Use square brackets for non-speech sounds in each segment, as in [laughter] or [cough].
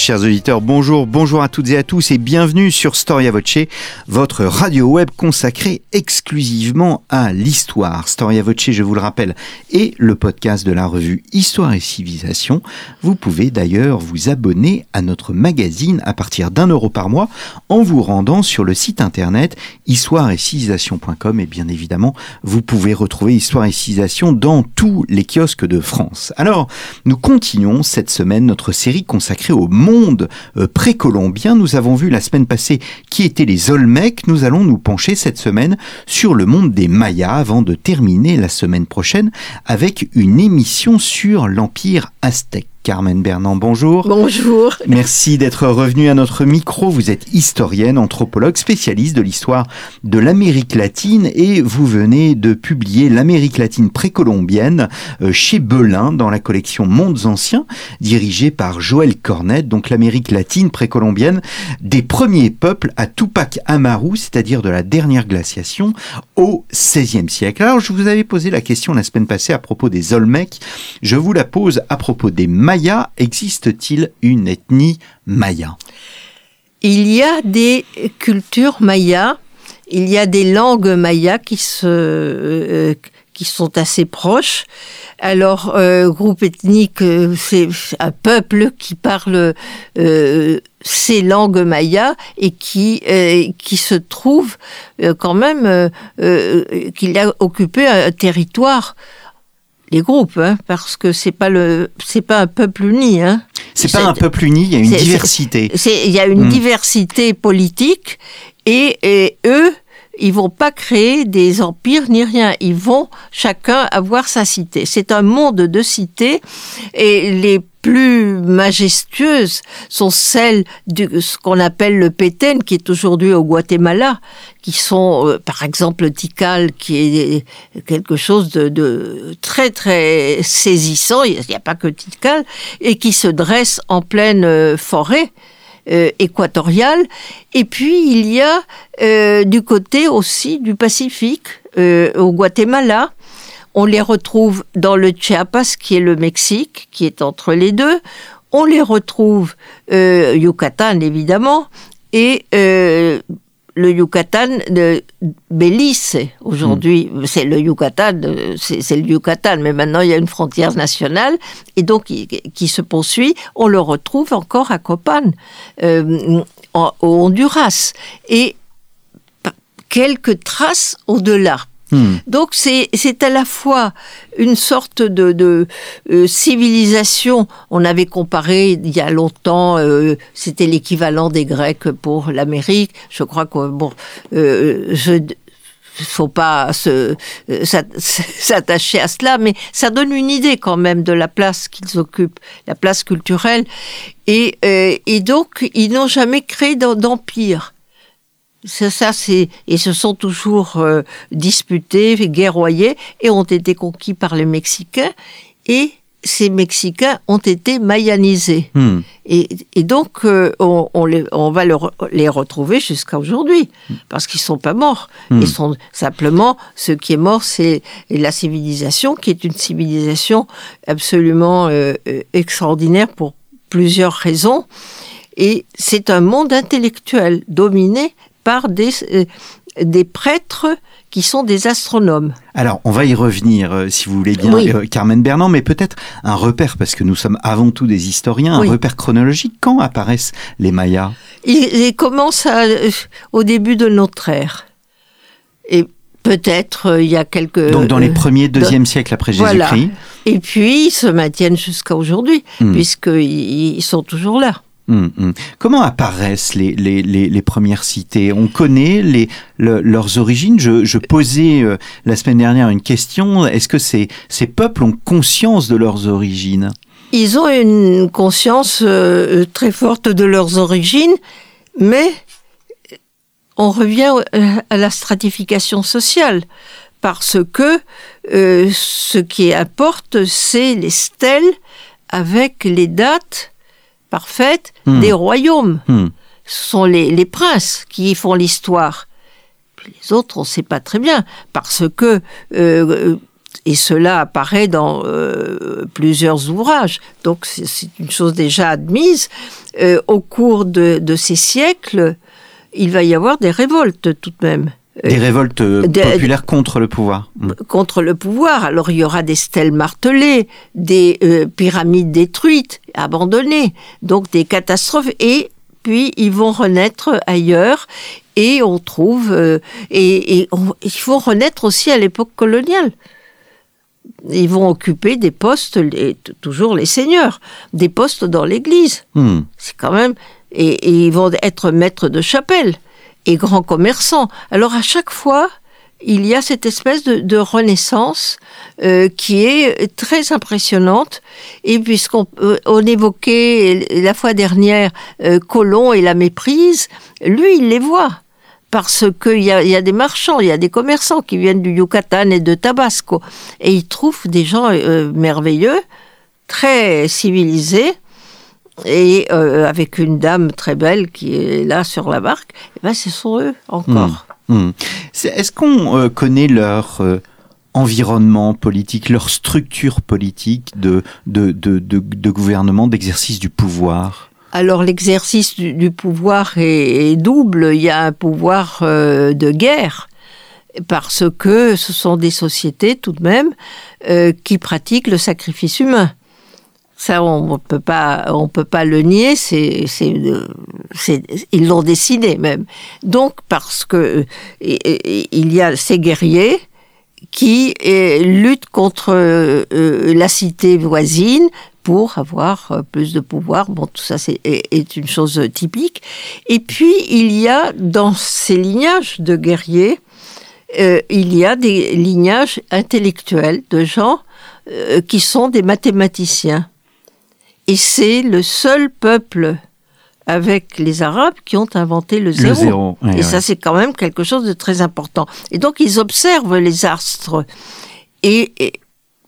Chers auditeurs, bonjour, bonjour à toutes et à tous et bienvenue sur Storia Voce, votre radio web consacrée exclusivement à l'histoire. Storia Voce, je vous le rappelle, est le podcast de la revue Histoire et Civilisation. Vous pouvez d'ailleurs vous abonner à notre magazine à partir d'un euro par mois en vous rendant sur le site internet histoire et civilisation.com et bien évidemment, vous pouvez retrouver Histoire et Civilisation dans tous les kiosques de France. Alors, nous continuons cette semaine notre série consacrée au monde euh, précolombien. Nous avons vu la semaine passée qui étaient les Olmecs. Nous allons nous pencher cette semaine sur le monde des Mayas avant de terminer la semaine prochaine avec une émission sur l'Empire aztèque. Carmen Bernand, bonjour. Bonjour. [laughs] Merci d'être revenu à notre micro. Vous êtes historienne, anthropologue, spécialiste de l'histoire de l'Amérique latine et vous venez de publier l'Amérique latine précolombienne euh, chez Belin dans la collection Mondes anciens, dirigée par Joël Cornet, donc l'Amérique latine précolombienne des premiers peuples à Tupac Amaru, c'est-à-dire de la dernière glaciation au XVIe siècle. Alors, je vous avais posé la question la semaine passée à propos des Olmecs. Je vous la pose à propos des Maya, existe-t-il une ethnie maya? Il y a des cultures mayas, il y a des langues mayas qui, euh, qui sont assez proches. Alors, euh, groupe ethnique, euh, c'est un peuple qui parle euh, ces langues mayas et qui, qui se trouve quand même qu'il a occupé un territoire les groupes, hein, parce que c'est pas le, c'est pas un peuple uni. Hein. C'est pas un peuple uni, il y a une diversité. Il y a une Hmm. diversité politique et, et eux, ils vont pas créer des empires ni rien. Ils vont chacun avoir sa cité. C'est un monde de cités et les plus majestueuses sont celles de ce qu'on appelle le Péten, qui est aujourd'hui au Guatemala, qui sont, euh, par exemple, le Tikal, qui est quelque chose de, très, très saisissant. Il n'y a pas que Tikal, et qui se dresse en pleine euh, forêt euh, équatoriale. Et puis, il y a euh, du côté aussi du Pacifique, euh, au Guatemala, on les retrouve dans le Chiapas, qui est le Mexique, qui est entre les deux. On les retrouve euh, Yucatan, évidemment, et le Yucatan de Belize. Aujourd'hui, c'est le Yucatan, c'est le Yucatan, mais maintenant il y a une frontière nationale, et donc qui, se poursuit. On le retrouve encore à Copan, euh, en- au Honduras, et quelques traces au-delà. Hmm. Donc c'est à la fois une sorte de, de euh, civilisation. On avait comparé il y a longtemps, euh, c'était l'équivalent des Grecs pour l'Amérique. Je crois que bon, euh, faut pas euh, s'at- [laughs] s'attacher à cela, mais ça donne une idée quand même de la place qu'ils occupent, la place culturelle. Et, euh, et donc ils n'ont jamais créé d'em- d'empire. C'est ça, c'est et se sont toujours euh, disputés, guerroyés et ont été conquis par les Mexicains. Et ces Mexicains ont été mayanisés. Hmm. Et, et donc euh, on, on les, on va le les retrouver jusqu'à aujourd'hui parce qu'ils sont pas morts. Hmm. Ils sont simplement ce qui est mort, c'est la civilisation qui est une civilisation absolument euh, euh, extraordinaire pour plusieurs raisons. Et c'est un monde intellectuel dominé par des, euh, des prêtres qui sont des astronomes. Alors, on va y revenir, euh, si vous voulez bien, Oui. euh, Carmen Bernand, mais peut-être un repère, parce que nous sommes avant tout des historiens, Oui. un repère chronologique. Quand apparaissent les Mayas? Ils, ils commencent à- euh, au début de notre ère. Et peut-être il y a quelques... Donc, dans les premiers, deuxième siècle après voilà. Jésus-Christ. Et puis, ils se maintiennent jusqu'à aujourd'hui, Hmm. puisqu'ils ils sont toujours là. Hum, hum. Comment apparaissent les, les, les, premières cités? On connaît les, le- leurs origines. Je, posais euh, la semaine dernière une question. Est-ce que ces, ces peuples ont conscience de leurs origines? Ils ont une conscience euh, très forte de leurs origines, mais on revient euh, à la stratification sociale, parce que euh, ce qui importe, c'est les stèles avec les dates parfaites Hmm. des royaumes. Hmm. Ce sont les, les princes qui font l'histoire. Les autres, on ne sait pas très bien, parce que, euh, et cela apparaît dans euh, plusieurs ouvrages, donc c'est c'est une chose déjà admise, euh, au cours de, de ces siècles, il va y avoir des révoltes tout de même. Des révoltes euh, populaires contre le pouvoir. Hmm. contre le pouvoir. Alors il y aura des stèles martelées, des euh, pyramides détruites, abandonnées, donc des catastrophes. Et puis ils vont renaître ailleurs. Et on trouve, euh, et, et on- il faut renaître aussi à l'époque coloniale. Ils vont occuper des postes, les- toujours les seigneurs, des postes dans l'Église. Hmm. C'est quand même. Et, et ils vont être maîtres de chapelle et grands commerçants. Alors à chaque fois, il y a cette espèce de, de renaissance euh, qui est très impressionnante. Et puisqu'on on évoquait la fois dernière euh, Colomb et la méprise, lui, il les voit. Parce qu'il y a, y a des marchands, il y a des commerçants qui viennent du Yucatan et de Tabasco. Et il trouve des gens euh, merveilleux, très civilisés, et euh, avec une dame très belle qui est là sur la barque, eh ben, ce sont eux encore. Hmm. C'est- Est-ce qu'on euh, connaît leur euh, environnement politique, leur structure politique de, de, de, de, de gouvernement, d'exercice du pouvoir? Alors l'exercice du, du pouvoir est, est double. Il y a un pouvoir de guerre parce que ce sont des sociétés tout de même qui pratiquent le sacrifice humain. Ça, on peut pas, on peut pas le nier. C'est, c'est, euh, ils l'ont décidé même. Donc parce que euh, il y a ces guerriers qui euh, luttent contre la cité voisine pour avoir plus de pouvoir. Bon, tout ça c'est, est, est une chose typique. Et puis, il y a dans ces lignages de guerriers, il y a des lignages intellectuels de gens qui sont des mathématiciens. Et c'est le seul peuple avec les Arabes qui ont inventé le zéro. Le zéro. ouais, Et ça, c'est quand même quelque chose de très important. Et donc, ils observent les astres. Et, et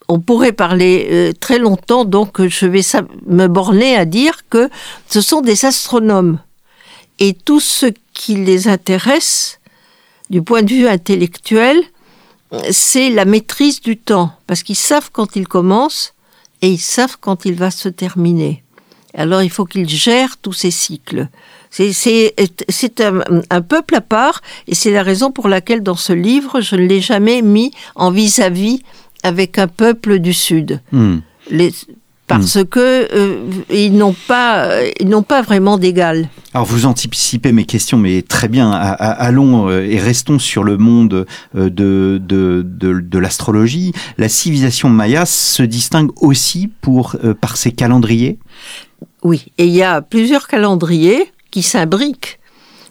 on pourrait parler euh, très longtemps, donc je vais me borner à dire que ce sont des astronomes. Et tout ce qui les intéresse, du point de vue intellectuel, c'est la maîtrise du temps. Parce qu'ils savent quand ils commencent et ils savent quand il va se terminer. Alors il faut qu'ils gèrent tous ces cycles. C'est- un peuple à part et c'est la raison pour laquelle dans ce livre, je ne l'ai jamais mis en vis-à-vis avec un peuple du Sud. Hmm. Les- parce que euh, ils n'ont pas, ils n'ont pas vraiment d'égal. Alors vous anticipez mes questions, mais très bien. Allons euh, et restons sur le monde euh, de, de, de, de l'astrologie. La civilisation maya se distingue aussi pour, par ses calendriers? Oui, et il y a plusieurs calendriers qui s'imbriquent.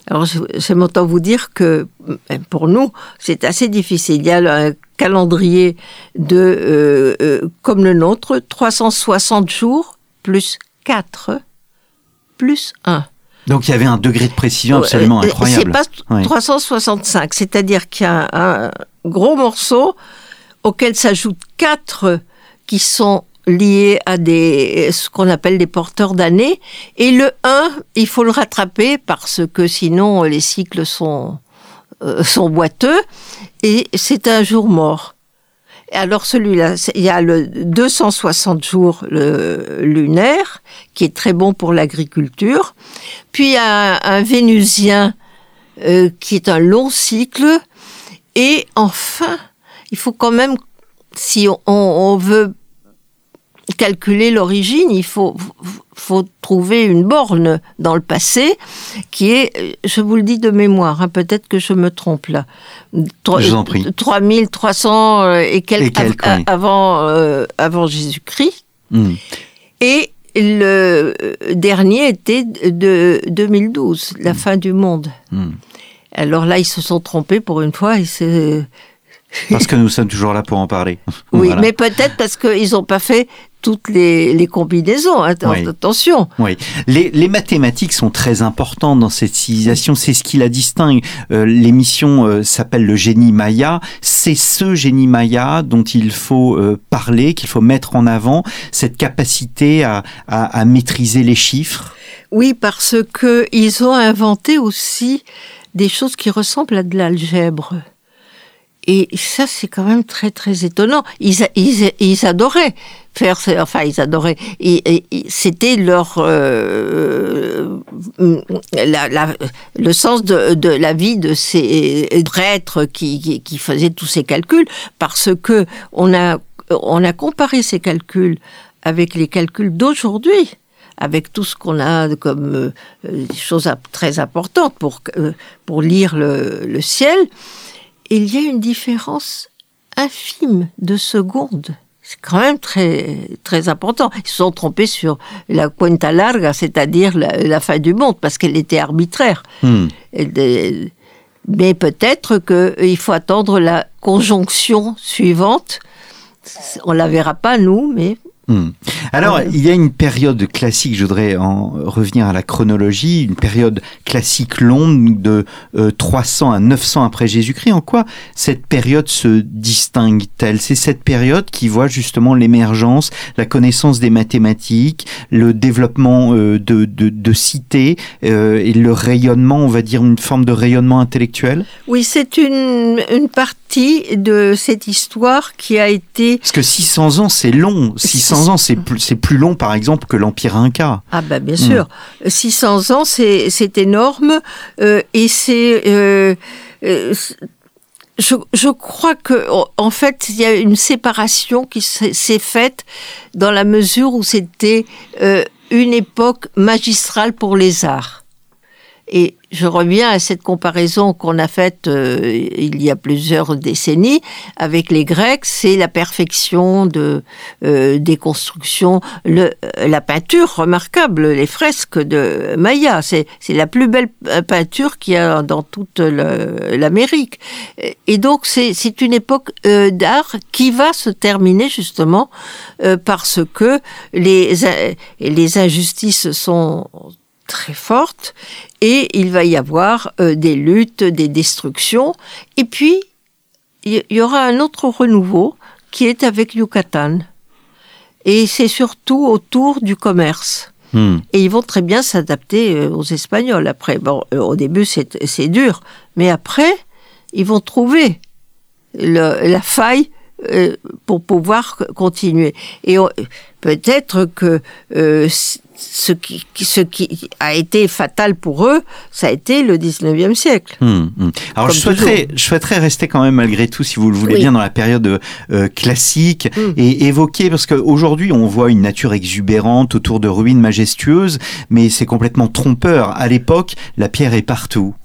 Alors, j'aime autant vous dire que euh, pour nous, c'est assez difficile. Il y a un calendrier de, euh, euh, comme le nôtre, 360 jours plus 4 plus 1. Donc il y avait un degré de précision absolument incroyable. C'est pas Ouais. 365, c'est-à-dire qu'il y a un, un gros morceau auquel s'ajoutent quatre qui sont liés à des ce qu'on appelle des porteurs d'années et le 1, il faut le rattraper parce que sinon les cycles sont euh, sont boiteux et c'est un jour mort. Alors celui-là, il y a le 260 jours le lunaire, qui est très bon pour l'agriculture. Puis il y a un, vénusien euh, qui est un long cycle. Et enfin, il faut quand même, si on veut calculer l'origine, il faut, faut trouver une borne dans le passé qui est, je vous le dis de mémoire, hein, peut-être que je me trompe là, Tro- Je vous en prie. 3300 euh, et quelques, Et quelques, av- oui. avant, euh, avant Jésus-Christ. Hmm. Et le euh, dernier était de 2012, la fin du monde. Hmm. Alors là, ils se sont trompés pour une fois. Et Parce que nous sommes toujours là pour en parler. oui, [laughs] Voilà. mais peut-être parce qu'ils n'ont pas fait toutes les, les combinaisons. Oui. Attention. Oui, les, les mathématiques sont très importantes dans cette civilisation. C'est ce qui la distingue. Euh, L'émission euh, s'appelle le génie maya. C'est ce génie maya dont il faut euh, parler, qu'il faut mettre en avant, cette capacité à, à, à maîtriser les chiffres. Oui, parce que ils ont inventé aussi des choses qui ressemblent à de l'algèbre. Et ça, c'est quand même très très étonnant. Ils, adoraient faire, enfin ils adoraient. C'était leur euh, la- le sens de, la vie de ces prêtres qui, faisaient tous ces calculs, parce que on a on a comparé ces calculs avec les calculs d'aujourd'hui avec tout ce qu'on a comme euh, euh, choses très importantes pour, euh, pour lire le ciel, il y a une différence infime de secondes. C'est quand même très, très important. Ils se sont trompés sur la cuenta larga, c'est-à-dire la, la fin du monde, parce qu'elle était arbitraire. Hmm. Mais peut-être qu'il faut attendre la conjonction suivante. On la verra pas, nous, mais Hmm. Alors, Ouais. il y a une période classique, je voudrais en revenir à la chronologie, une période classique longue de euh, 300 à 900 après Jésus-Christ. En quoi cette période se distingue-t-elle? C'est cette période qui voit justement l'émergence, la connaissance des mathématiques, le développement euh, de, de, de cités euh, et le rayonnement, on va dire une forme de rayonnement intellectuel? Oui, c'est une, une partie de cette histoire qui a été... Parce que 600 ans, c'est long. 600 ans, c'est plus, c'est plus long, par exemple, que l'Empire Inca. Ah ben bien sûr, 600 ans, c'est c'est énorme euh, et c'est... euh, euh, je, je crois que en- fait il y a une séparation qui s'est s'est faite dans la mesure où c'était euh, une époque magistrale pour les arts. Et je reviens à cette comparaison qu'on a faite euh, il y a plusieurs décennies avec les Grecs, c'est la perfection de, euh, des constructions, le, la peinture remarquable, les fresques de Maya, c'est la plus belle peinture qu'il y a dans toute l'Amérique. Et donc c'est une époque euh, d'art qui va se terminer justement euh, parce que les, les injustices sont très fortes et il va y avoir euh, des luttes, des destructions. Et puis, il y- aura un autre renouveau qui est avec Yucatan. Et c'est surtout autour du commerce. Hmm. Et ils vont très bien s'adapter euh, aux Espagnols. Après, bon, euh, au début, c'est c'est dur. Mais après, ils vont trouver le- la faille euh, pour pouvoir continuer. Et peut-être que euh, ce, qui, ce qui a été fatal pour eux, ça a été le 19e siècle. Hum, hum. Alors Comme je souhaiterais, je souhaiterais rester quand même malgré tout, si vous le voulez Oui. bien, dans la période euh, classique Mm. et évoquer, parce qu'aujourd'hui on voit une nature exubérante autour de ruines majestueuses, mais c'est complètement trompeur. À l'époque, la pierre est partout.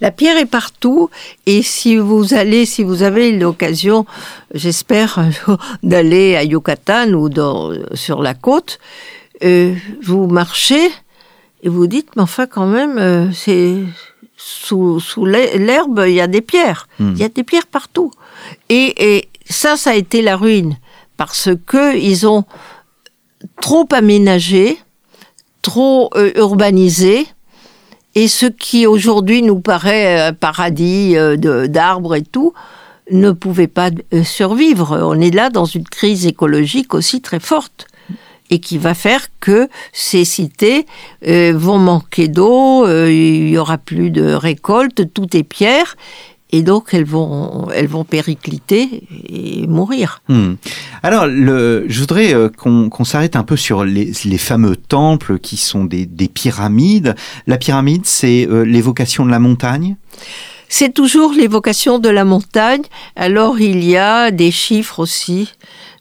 La pierre est partout et si vous allez, si vous avez l'occasion, j'espère, [laughs] d'aller à Yucatan ou dans, sur la côte, euh, vous marchez et vous dites, mais enfin quand même, euh, c'est sous, sous l'he- l'herbe, il y a des pierres. Hmm. Il y a des pierres partout. Et, et ça, ça a été la ruine parce que ils ont trop aménagé, trop euh, urbanisé. Et ce qui aujourd'hui nous paraît un paradis euh, d'arbres et tout, ne pouvait pas euh, survivre. On est là dans une crise écologique aussi très forte et qui va faire que ces cités euh, vont manquer d'eau, euh, il y aura plus de récolte, tout est pierre, et donc elles vont, elles vont péricliter et mourir. Hmm. Alors, le, je voudrais euh, qu'on qu'on s'arrête un peu sur les, les fameux temples qui sont des, des pyramides. La pyramide, c'est euh, l'évocation de la montagne? C'est toujours l'évocation de la montagne. Alors il y a des chiffres aussi,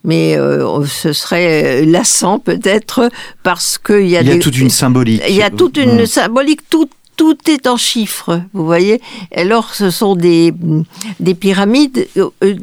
mais euh, ce serait lassant peut-être parce qu'il y a, Il y a des- toute une symbolique. il y a toute une Hmm. symbolique, tout tout est en chiffres, vous voyez. Alors ce sont des des pyramides. euh, euh,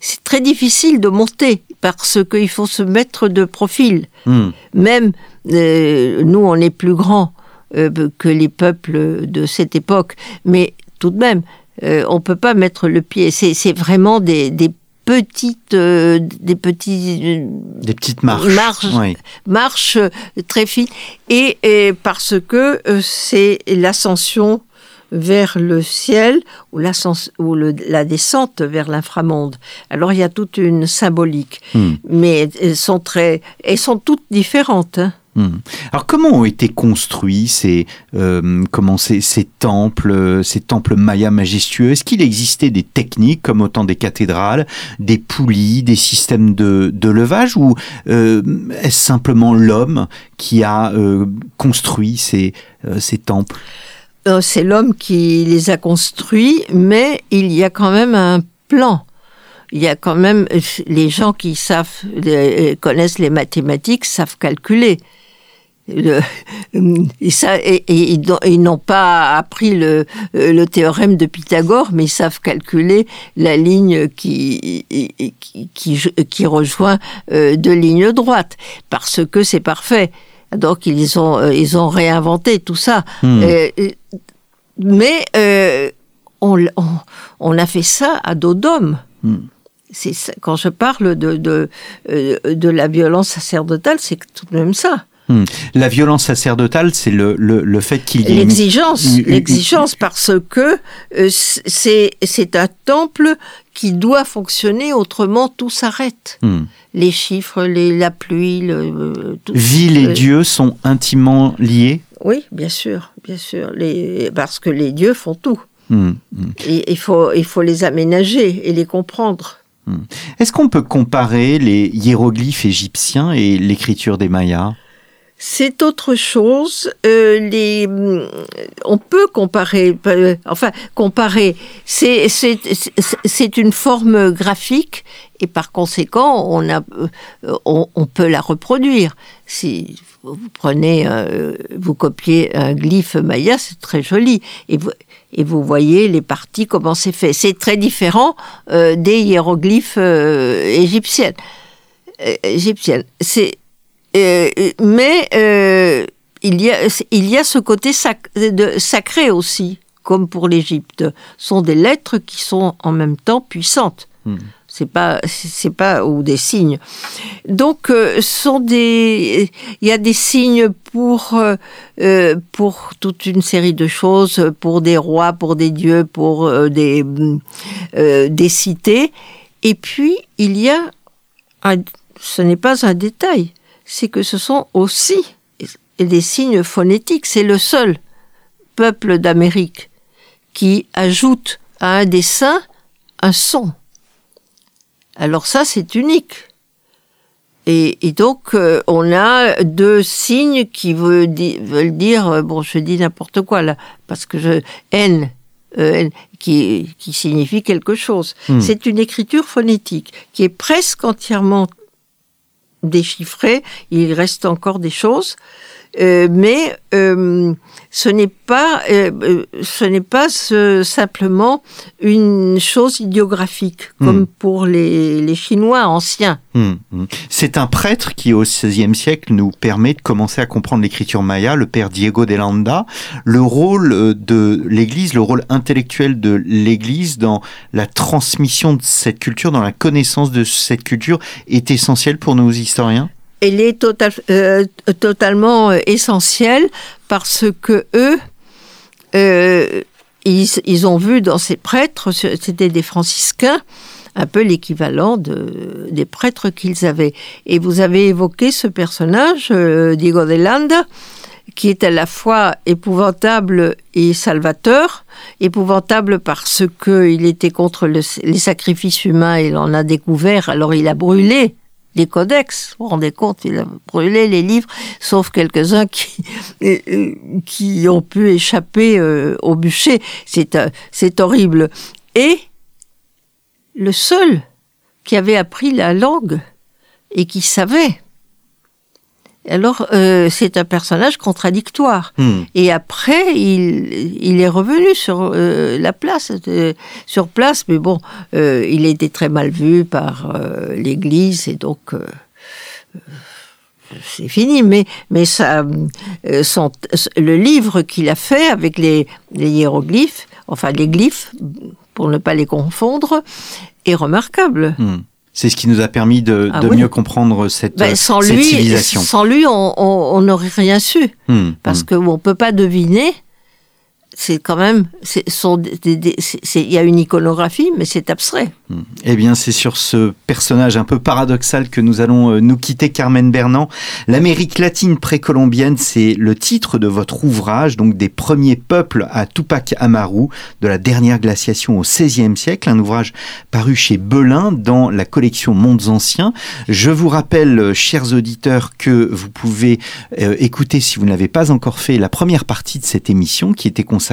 c'est très difficile de monter parce qu'il faut se mettre de profil. Hmm. Même euh, nous, on est plus grands euh, que les peuples de cette époque, mais tout de même, euh, on peut pas mettre le pied. C'est c'est vraiment des, des petites, euh, des petits, euh, Des petites marches. marches, Oui. marches euh, très fines, et, et parce que euh, c'est l'ascension vers le ciel ou, ou le- la descente vers l'inframonde. Alors il y a toute une symbolique, Hmm. mais elles sont très, elles sont toutes différentes. hein. Hmm. Alors comment ont été construits ces, euh, comment ces, ces temples, euh, ces temples mayas majestueux? Est-ce qu'il existait des techniques comme au temps des cathédrales, des poulies, des systèmes de, de levage ou euh, est-ce simplement l'homme qui a construit ces, ces temples? C'est l'homme qui les a construits, mais il y a quand même un plan. Il y a quand même les gens qui savent connaissent les mathématiques savent calculer. Le- et ça, et, et ils n'ont- pas appris le, euh, le théorème de Pythagore, mais ils savent calculer la ligne qui, qui, qui, qui rejoint euh, deux lignes droites, parce que c'est parfait. Donc ils ont, euh, ils ont réinventé tout ça. Hmm. Euh, euh, mais euh, on, l- on, on a fait ça à dos d'homme. Hmm. Quand je parle de, de, euh, de la violence sacerdotale, c'est tout de même ça. Hmm. La violence sacerdotale, c'est le, le, le fait qu'il y ait L'exigence, une- l'exigence parce que euh, c'est c'est un temple qui doit fonctionner, autrement tout s'arrête. Hmm. Les chiffres, les, la pluie, le, euh, tout. Ville et Euh, Dieu sont intimement liés? Oui, bien sûr, bien sûr, les, parce que les dieux font tout. Hmm. Et il faut, il faut les aménager et les comprendre. Est-ce qu'on peut comparer les hiéroglyphes égyptiens et l'écriture des Mayas? C'est autre chose. Euh, les, hum, on peut comparer, euh, enfin comparer. C'est une forme graphique et par conséquent on a euh, on, on peut la reproduire. Si vous prenez, euh, vous copiez un glyphe maya, c'est très joli et vous et vous voyez les parties comment c'est fait. C'est très différent des hiéroglyphes égyptiennes. Égyptiennes. C'est euh, mais euh, il, y a, il y a ce côté sac- de, sacré aussi, comme pour l'Égypte. Ce sont des lettres qui sont en même temps puissantes. Hmm. C'est pas, c'est pas ou des signes. Donc, euh, sont des, il y a des signes pour euh, euh, pour toute une série de choses, pour des rois, pour des dieux, pour euh, des euh, des cités. Et puis il y a, un, ce n'est pas un détail, c'est que ce sont aussi des signes phonétiques. C'est le seul peuple d'Amérique qui ajoute à un dessin un son. Alors ça, c'est unique. Et, et donc, euh, on a deux signes qui veut di- veulent dire, euh, bon, je dis n'importe quoi là, parce que je N, euh, qui signifie quelque chose. Hmm. C'est une écriture phonétique qui est presque entièrement déchiffrée. Il reste encore des choses, euh, mais euh, ce n'est pas, euh, euh, ce n'est pas ce- simplement une chose idiographique comme Hmm. pour les, les Chinois anciens. Hmm, hmm. C'est un prêtre qui, au XVIe siècle, nous permet de commencer à comprendre l'écriture maya, le père Diego de Landa. Le rôle euh, de l'Église, le rôle intellectuel de l'Église dans la transmission de cette culture, dans la connaissance de cette culture, est essentiel pour nos historiens? Elle est total- euh, totalement euh, essentielle parce que eux, euh, ils, ont vu dans ces prêtres, c'était des franciscains, un peu l'équivalent de, des prêtres qu'ils avaient. Et vous avez évoqué ce personnage, Diego de Landa, qui est à la fois épouvantable et salvateur. Épouvantable parce qu'il était contre le- les sacrifices humains, il en a découvert, alors il a brûlé les codex, vous vous rendez compte, il a brûlé les livres, sauf quelques-uns qui, [laughs] euh, qui ont pu échapper euh, au bûcher. Euh, c'est horrible. Et le seul qui avait appris la langue et qui savait. Alors, euh, c'est un personnage contradictoire. Hmm. Et après, il, il est revenu sur euh, la place, euh, sur place, mais bon, euh, il était très mal vu par euh, l'Église et donc euh, c'est fini. Mais mais ça, euh, son- le livre qu'il a fait avec les, les hiéroglyphes, enfin les glyphes, pour ne pas les confondre, est remarquable. Hmm. C'est ce qui nous a permis de, Ah de oui. mieux comprendre cette, Ben, sans cette lui, civilisation. sans lui, on n'aurait rien su. Hmm, Parce hmm. que on peut pas deviner. C'est quand même, il y a une iconographie, mais c'est abstrait. Eh bien, c'est sur ce personnage un peu paradoxal que nous allons euh, nous quitter, Carmen Bernand. L'Amérique latine précolombienne, c'est le titre de votre ouvrage, donc des premiers peuples à Tupac Amaru, de la dernière glaciation au XVIe siècle, un ouvrage paru chez Belin dans la collection Mondes Anciens. Je vous rappelle, euh, chers auditeurs, que vous pouvez euh, écouter, si vous ne l'avez pas encore fait, la première partie de cette émission qui était consacrée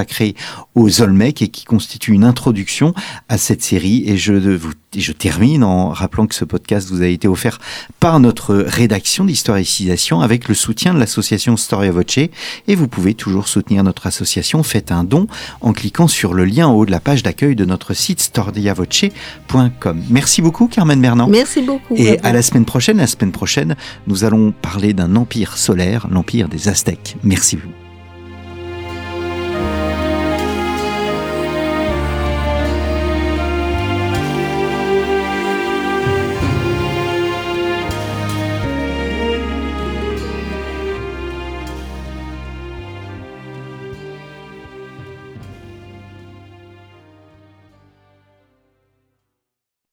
aux Olmecs et qui constitue une introduction à cette série. Et je, vous, je termine en rappelant que ce podcast vous a été offert par notre rédaction Civilisation avec le soutien de l'association Storia Voce. Et vous pouvez toujours soutenir notre association. Faites un don en cliquant sur le lien en haut de la page d'accueil de notre site storiavoce.com. Merci beaucoup, Carmen Bernand. Merci beaucoup. Et à la semaine prochaine, la semaine prochaine, nous allons parler d'un empire solaire, l'empire des Aztèques. Merci.